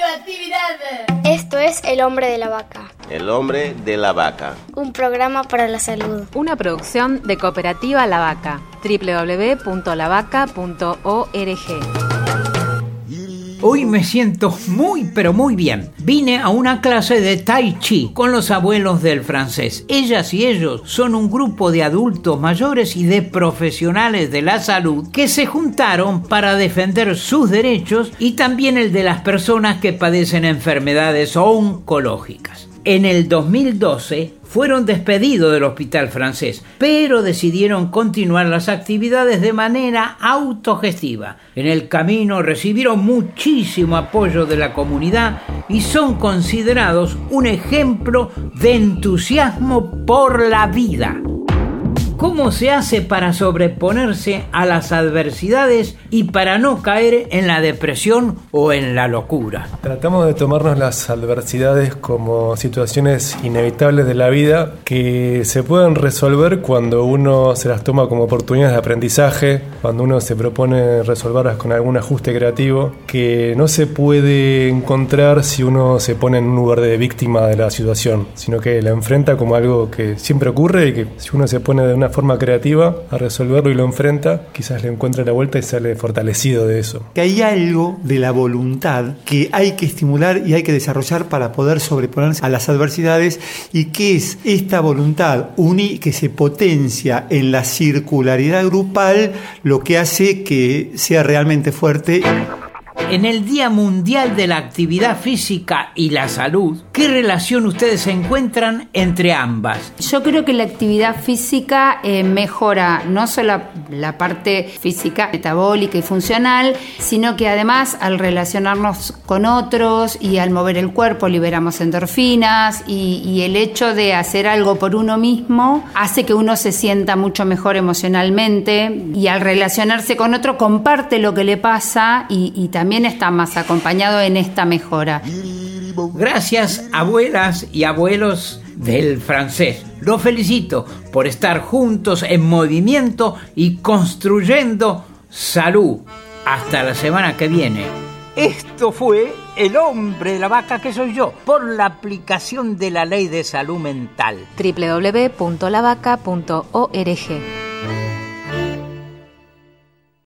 Radioactividad. Esto es El Hombre de la Vaca. El hombre de la vaca. Un programa para la salud. Una producción de Cooperativa La Vaca. www.lavaca.org. Hoy me siento muy pero muy bien. Vine a una clase de Tai Chi con los abuelos del francés. Ellas y ellos son un grupo de adultos mayores y de profesionales de la salud que se juntaron para defender sus derechos y también el de las personas que padecen enfermedades oncológicas. En el 2012 fueron despedidos del hospital francés, pero decidieron continuar las actividades de manera autogestiva. En el camino recibieron muchísimo apoyo de la comunidad y son considerados un ejemplo de entusiasmo por la vida. ¿Cómo se hace para sobreponerse a las adversidades y para no caer en la depresión o en la locura? Tratamos de tomarnos las adversidades como situaciones inevitables de la vida que se pueden resolver cuando uno se las toma como oportunidades de aprendizaje, cuando uno se propone resolverlas con algún ajuste creativo, que no se puede encontrar si uno se pone en un lugar de víctima de la situación, sino que la enfrenta como algo que siempre ocurre y que si uno se pone de una forma creativa a resolverlo y lo enfrenta, quizás le encuentre la vuelta y sale fortalecido de eso. Que hay algo de la voluntad que hay que estimular y hay que desarrollar para poder sobreponerse a las adversidades y que es esta voluntad uni que se potencia en la circularidad grupal lo que hace que sea realmente fuerte. En el Día Mundial de la Actividad Física y la Salud, ¿qué relación ustedes encuentran entre ambas? Yo creo que la actividad física eh, mejora no solo la parte física, metabólica y funcional, sino que además al relacionarnos con otros y al mover el cuerpo liberamos endorfinas y, el hecho de hacer algo por uno mismo hace que uno se sienta mucho mejor emocionalmente y al relacionarse con otro comparte lo que le pasa y, y también está más acompañado en esta mejora. Gracias, abuelas y abuelos del francés. Los felicito por estar juntos en movimiento y construyendo salud. Hasta la semana que viene. Esto fue El hombre de la vaca que soy yo, por la aplicación de la ley de salud mental. www.lavaca.org.